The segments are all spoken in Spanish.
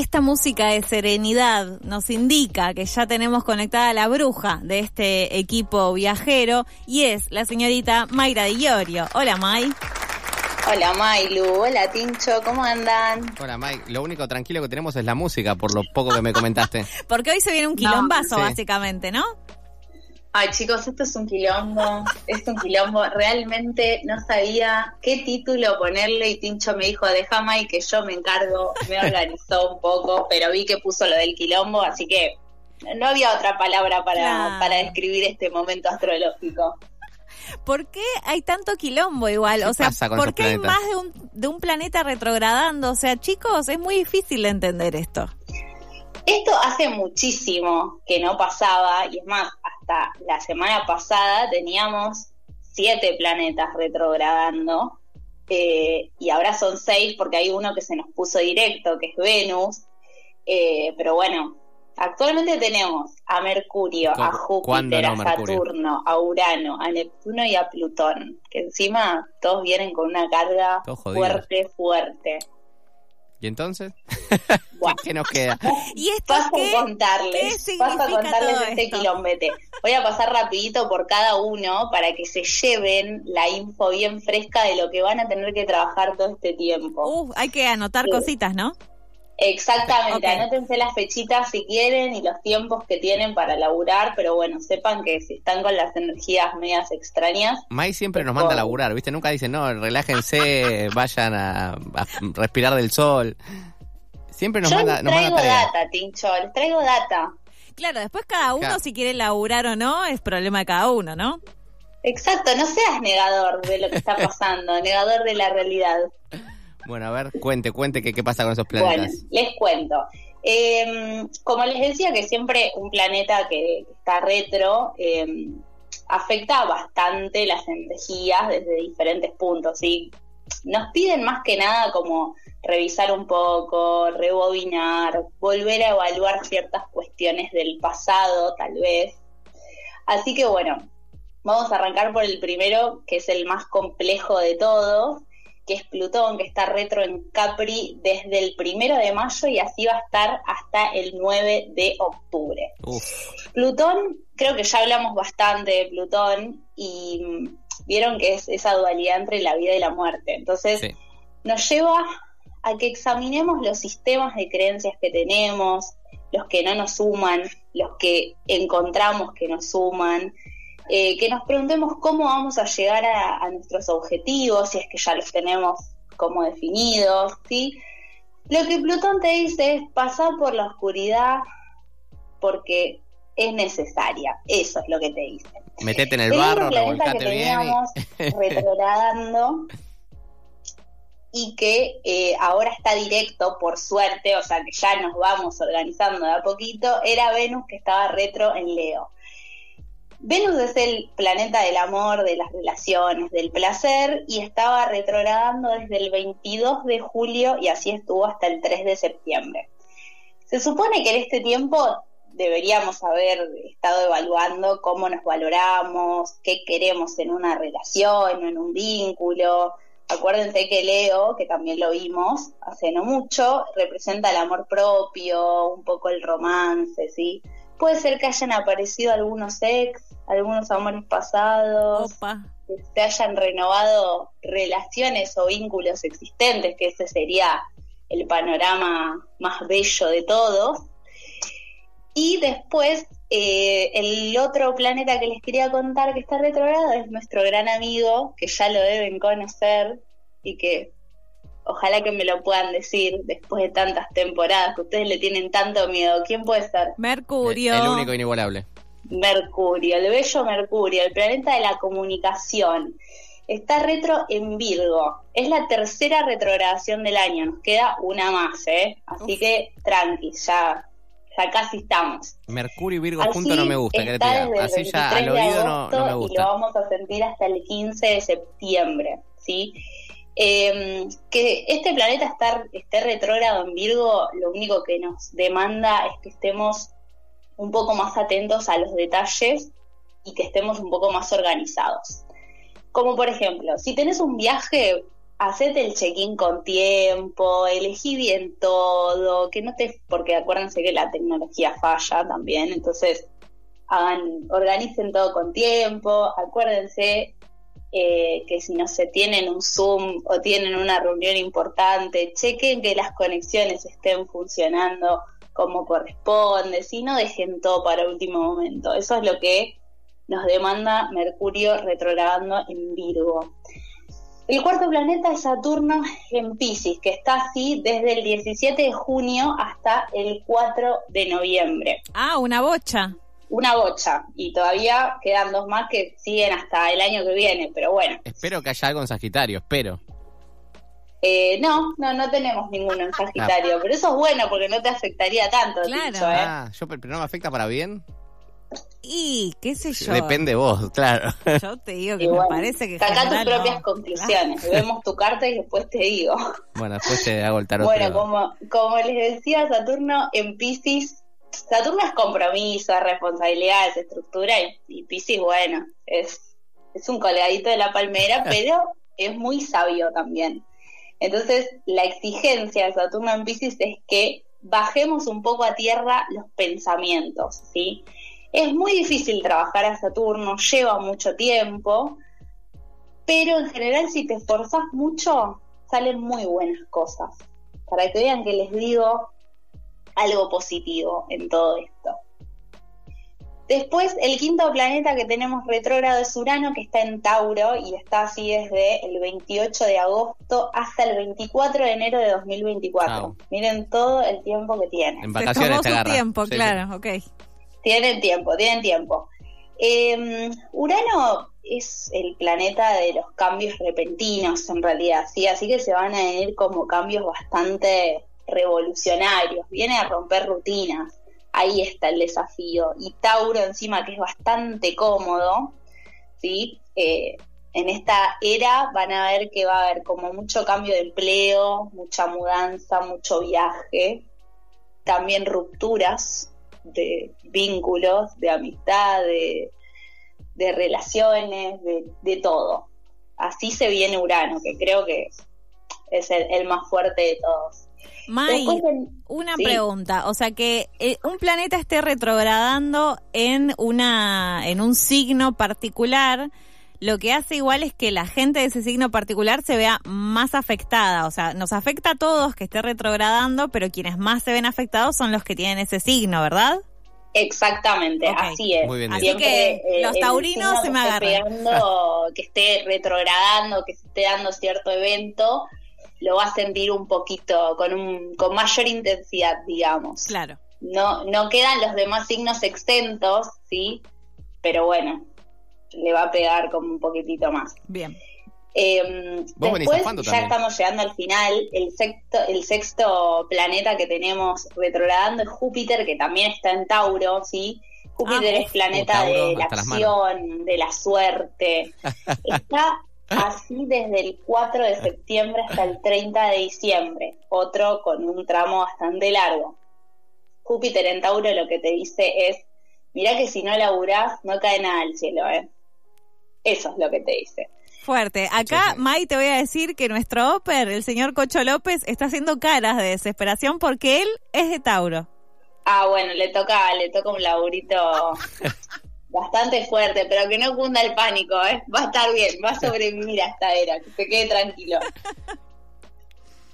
esta música de serenidad nos indica que ya tenemos conectada la bruja de este equipo viajero y es la señorita Mayra Di Iorio. Hola, May. Hola Mailu, hola Tincho, ¿cómo andan? Hola May, lo único tranquilo que tenemos es la música, por lo poco que me comentaste. Porque hoy se viene un quilombazo, básicamente, ¿no? Ay chicos, esto es un quilombo, es un quilombo. Realmente no sabía qué título ponerle y Tincho me dijo, deja May que yo me encargo, me organizó un poco, pero vi que puso lo del quilombo, así que no había otra palabra para, para describir este momento astrológico. ¿Por qué hay tanto quilombo igual? O sea, ¿por qué hay más de un, de un planeta retrogradando? O sea, chicos, es muy difícil de entender esto. Esto hace muchísimo que no pasaba, y es más, hasta la semana pasada teníamos siete planetas retrogradando, eh, y ahora son seis porque hay uno que se nos puso directo, que es Venus, eh, pero bueno, Actualmente tenemos a Mercurio, a Júpiter, a Saturno, a Urano, a Neptuno y a Plutón, que encima todos vienen con una carga fuerte, fuerte. ¿Y entonces? ¿Qué nos queda? ¿Y esto paso a contarles, paso a contarles este quilombete. Voy a pasar rapidito por cada uno para que se lleven la info bien fresca de lo que van a tener que trabajar todo este tiempo. Uh, hay que anotar cositas, ¿no? Exactamente, anótense las fechitas si quieren y los tiempos que tienen para laburar, pero bueno, sepan que si están con las energías medias extrañas. Mai siempre nos manda a laburar, ¿viste? Nunca dice, no, relájense, vayan a, respirar del sol. Siempre nos manda. Les traigo data, Tincho, les traigo data. Claro, después cada uno, si quiere laburar o no, es problema de cada uno, ¿no? Exacto, no seas negador de lo que está pasando, negador de la realidad. Bueno, a ver, cuente, cuente qué, qué pasa con esos planetas. Bueno, les cuento. Em, como les decía que siempre un planeta que está retro em, afecta bastante las energías desde diferentes puntos y nos piden más que nada como revisar un poco, rebobinar, volver a evaluar ciertas cuestiones del pasado tal vez. Así que bueno, vamos a arrancar por el primero, que es el más complejo de todos, que es Plutón, que está retro en Capri desde el primero de mayo y así va a estar hasta el 9 de octubre. Plutón, creo que ya hablamos bastante de Plutón y vieron que es esa dualidad entre la vida y la muerte. Entonces, nos lleva a que examinemos los sistemas de creencias que tenemos, los que no nos suman, los que encontramos que nos suman, eh, que nos preguntemos cómo vamos a llegar a, nuestros objetivos, si es que ya los tenemos como definidos, ¿sí? Lo que Plutón te dice es pasar por la oscuridad porque es necesaria, eso es lo que te dice. Metete en el barro, revolcate que bien. retrogradando y que eh, ahora está directo, por suerte, o sea que ya nos vamos organizando de a poquito, era Venus que estaba retro en Leo. Venus es el planeta del amor, de las relaciones, del placer y estaba retrogradando desde el 22 de julio y así estuvo hasta el 3 de septiembre. Se supone que en este tiempo deberíamos haber estado evaluando cómo nos valoramos, qué queremos en una relación o en un vínculo. Acuérdense que Leo, que también lo vimos hace no mucho, representa el amor propio, un poco el romance, ¿sí? Puede ser que hayan aparecido algunos ex, algunos amores pasados, que se hayan renovado relaciones o vínculos existentes, que ese sería el panorama más bello de todos. Y después, eh, el otro planeta que les quería contar que está retrogrado es nuestro gran amigo, que ya lo deben conocer y que Ojalá que me lo puedan decir después de tantas temporadas que ustedes le tienen tanto miedo. ¿Quién puede ser? Mercurio. El, único inigualable. Mercurio, el bello Mercurio, el planeta de la comunicación. Está retro en Virgo. Es la tercera retrogradación del año. Nos queda una más, ¿eh? Así que tranqui, ya, ya casi estamos. Mercurio y Virgo juntos no me gusta, que Así ya al oído no, no, me gusta. Y lo vamos a sentir hasta el 15 de septiembre, ¿sí? Eh, que este planeta estar, esté retrógrado en Virgo, lo único que nos demanda es que estemos un poco más atentos a los detalles y que estemos un poco más organizados. Como por ejemplo, si tenés un viaje, hacete el check-in con tiempo, elegí bien todo, que no te, porque acuérdense que la tecnología falla también, entonces hagan, organicen todo con tiempo, acuérdense eh, que si no se tienen un Zoom o tienen una reunión importante, chequen que las conexiones estén funcionando como corresponde, si no dejen todo para último momento. Eso es lo que nos demanda Mercurio retrogradando en Virgo. El cuarto planeta es Saturno en Pisces, que está así desde el 17 de junio hasta el 4 de noviembre. Ah, una bocha una bocha y todavía quedan dos más que siguen hasta el año que viene, pero bueno. Espero que haya algo en Sagitario, espero. Eh, no, no, no tenemos ninguno en Sagitario, pero eso es bueno porque no te afectaría tanto. Claro. Dicho, ¿eh? Ah, yo, pero no me afecta para bien. Y qué sé yo. Depende vos, claro. Yo te digo que me parece que. Saca tus propias conclusiones. Vemos tu carta y después te digo. Bueno, después te hago el tarot. Bueno, como, como les decía, Saturno en Pisces Saturno es compromiso, es responsabilidad, es estructura y, Pisces, bueno, es, es un colgadito de la palmera, pero es muy sabio también. Entonces, la exigencia de Saturno en Pisces es que bajemos un poco a tierra los pensamientos, ¿sí? Es muy difícil trabajar a Saturno, lleva mucho tiempo, pero en general si te esforzas mucho, salen muy buenas cosas. Para que vean que les digo, algo positivo en todo esto. Después, el quinto planeta que tenemos retrógrado es Urano, que está en Tauro y está así desde el 28 de agosto hasta el 24 de enero de 2024. Miren todo el tiempo que tiene. En vacaciones se tiempo, claro, ok. Tienen tiempo, tienen tiempo. Em, Urano es el planeta de los cambios repentinos, en realidad, ¿sí? Así que se van a venir como cambios bastante revolucionarios, viene a romper rutinas. Ahí está el desafío. Y Tauro encima, que es bastante cómodo, ¿sí? Eh, en esta era van a ver que va a haber como mucho cambio de empleo, mucha mudanza, mucho viaje, también rupturas de vínculos, de amistad, de, relaciones, de, todo. Así se viene Urano, que creo que es el más fuerte de todos. May, una pregunta, o sea que eh, un planeta esté retrogradando en una en un signo particular, lo que hace igual es que la gente de ese signo particular se vea más afectada, o sea, nos afecta a todos que esté retrogradando, pero quienes más se ven afectados son los que tienen ese signo, ¿verdad? Exactamente, así es. así que eh, los taurinos se me agarran. que esté retrogradando, que se esté dando cierto evento, lo va a sentir un poquito, con, un, con mayor intensidad, digamos. Claro. No, no quedan los demás signos exentos, ¿sí? Pero bueno, le va a pegar como un poquitito más. Bien. Eh, después, ya estamos llegando al final. El sexto, el sexto planeta que tenemos retrogradando es Júpiter, que también está en Tauro, ¿sí? Júpiter ah, es planeta de la acción, de la suerte. Está así desde el 4 de septiembre hasta el 30 de diciembre, otro con un tramo bastante largo. Júpiter en Tauro lo que te dice es, mira que si no laburás no cae nada al cielo, ¿eh? Eso es lo que te dice. Fuerte. Acá, May, te voy a decir que nuestro Oper, el señor Cocho López, está haciendo caras de desesperación porque él es de Tauro. Ah, bueno, le toca, le toca un laburito bastante fuerte, pero que no cunda el pánico, ¿eh? Va a estar bien, va a sobrevivir a esta era, que se quede tranquilo.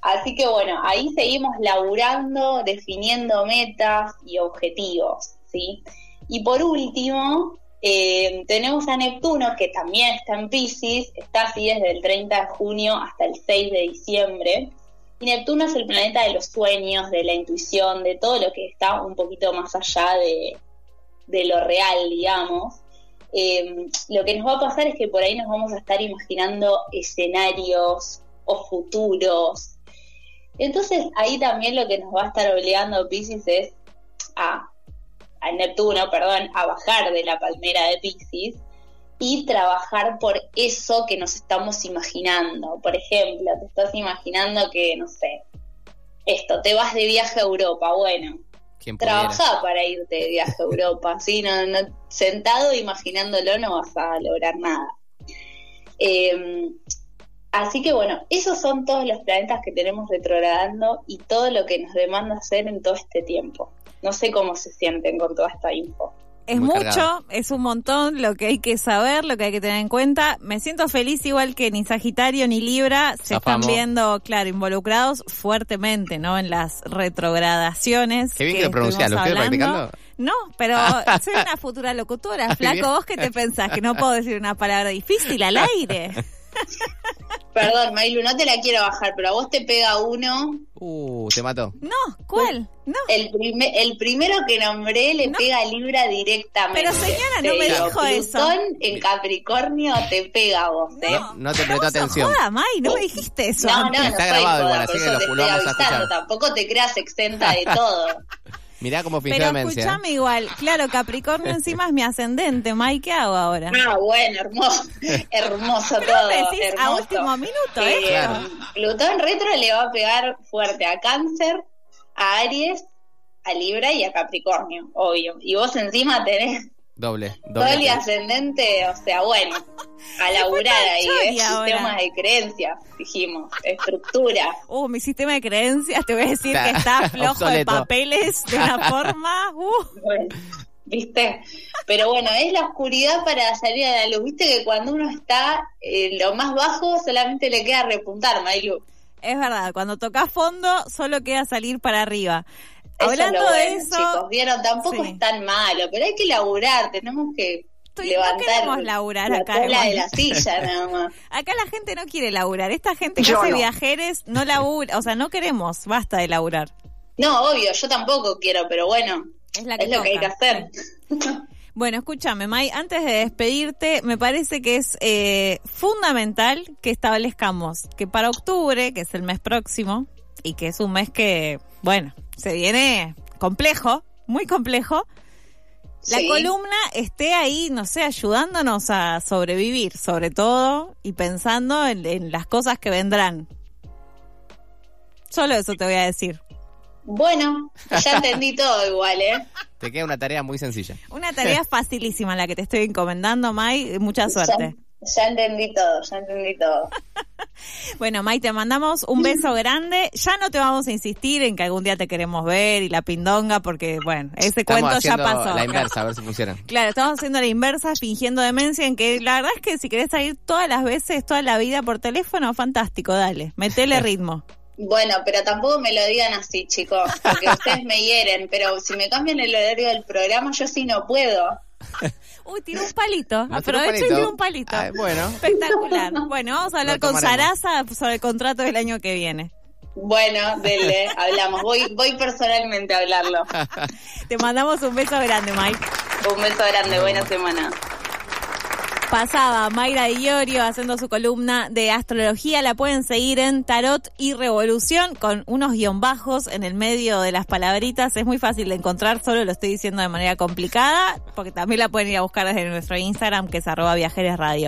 Así que bueno, ahí seguimos laburando, definiendo metas y objetivos, ¿sí? Y por último, eh, tenemos a Neptuno, que también está en Pisces, está así desde el 30 de junio hasta el 6 de diciembre. Y Neptuno es el planeta de los sueños, de la intuición, de todo lo que está un poquito más allá de, de lo real, digamos, eh, lo que nos va a pasar es que por ahí nos vamos a estar imaginando escenarios o futuros. Entonces ahí también lo que nos va a estar obligando Pisces es a, a Neptuno, perdón, a bajar de la palmera de Pisces y trabajar por eso que nos estamos imaginando. Por ejemplo, te estás imaginando que, no sé, esto, te vas de viaje a Europa, bueno, Trabaja para irte de viaje a Europa, ¿sí? No, sentado imaginándolo no vas a lograr nada. Em, Así que bueno, esos son todos los planetas que tenemos retrogradando y todo lo que nos demanda hacer en todo este tiempo. No sé cómo se sienten con toda esta info. Es mucho, es un montón lo que hay que saber, lo que hay que tener en cuenta. Me siento feliz igual que ni Sagitario ni Libra se están viendo, claro, involucrados fuertemente, ¿no? En las retrogradaciones. Qué bien que, lo pronuncias, ¿lo estoy practicando? No, pero soy una futura locutora. Flaco, ¿vos qué te pensás? Que no puedo decir una palabra difícil al aire. Perdón, Mailu, no te la quiero bajar, pero a vos te pega uno. Uh, te mató. No, ¿cuál? No. El, el primero que nombré le pega a Libra directamente. Pero señora, no me dijo eso. Plutón en Capricornio te pega a vos, ¿eh? No, te prestó atención. Joda, May, no me dijiste eso. No, no, Está grabado igual, así que lo, lo vamos a escuchar. Tampoco te creas exenta de todo. Mirá cómo fingió Pero escuchame igual, claro, Capricornio encima es mi ascendente, May, ¿qué hago ahora? Ah, bueno, hermoso, hermoso todo. Decís a último minuto, ¿eh? Plutón retro le va a pegar fuerte a Cáncer, a Aries, a Libra y a Capricornio, obvio. Y vos encima tenés Doble, doble. Sol y ascendente, o sea, bueno, a laburar ahí, ¿eh? sistemas de creencias, dijimos, estructura. Uh, mi sistema de creencias, te voy a decir que está flojo de papeles de una forma. Uh. ¿Viste? Pero bueno, es la oscuridad para salir a la luz. ¿Viste que cuando uno está en lo más bajo solamente le queda repuntar, Mailu? Es verdad, cuando tocas fondo solo queda salir para arriba. Hablando de eso, chicos, vieron, tampoco es tan malo, pero hay que laburar, tenemos que levantar no laburar acá, la de la silla nada más. Acá la gente no quiere laburar, esta gente que hace viajeres no labura, o sea, no queremos, basta de laburar. No, obvio, yo tampoco quiero, pero bueno, es, lo que hay que hacer. Bueno, escúchame, May, antes de despedirte, me parece que es eh, fundamental que establezcamos que para octubre, que es el mes próximo, y que es un mes que, bueno, se viene complejo, muy complejo, la columna esté ahí, no sé, ayudándonos a sobrevivir, sobre todo, y pensando en, las cosas que vendrán. Solo eso te voy a decir. Bueno, ya entendí todo igual, ¿eh? Te queda una tarea muy sencilla. Una tarea facilísima la que te estoy encomendando, Mai. Mucha suerte. Ya entendí todo, ya entendí todo. bueno, May, te mandamos un beso grande. Ya no te vamos a insistir en que algún día te queremos ver y la pindonga, porque, bueno, ese cuento ya pasó. La inversa, a ver si funciona. Claro, estamos haciendo la inversa, fingiendo demencia, en que la verdad es que si querés salir todas las veces, toda la vida por teléfono, fantástico, dale, metele ritmo. Bueno, pero tampoco me lo digan así, chicos, porque ustedes me hieren, pero si me cambian el horario del programa, yo sí no puedo. Uy, tiró un palito. Aprovecho y tiró un palito. bueno. Espectacular. Bueno, vamos a hablar con Sarasa sobre el contrato del año que viene. Bueno, dele, hablamos. Voy, voy personalmente a hablarlo. Te mandamos un beso grande, Mike. Un beso grande, buena semana. Pasaba Mayra Iorio haciendo su columna de astrología. La pueden seguir en Tarot y Revolución con unos guion bajos en el medio de las palabritas. Es muy fácil de encontrar, solo lo estoy diciendo de manera complicada, porque también la pueden ir a buscar desde nuestro Instagram, que es arroba viajeres radio.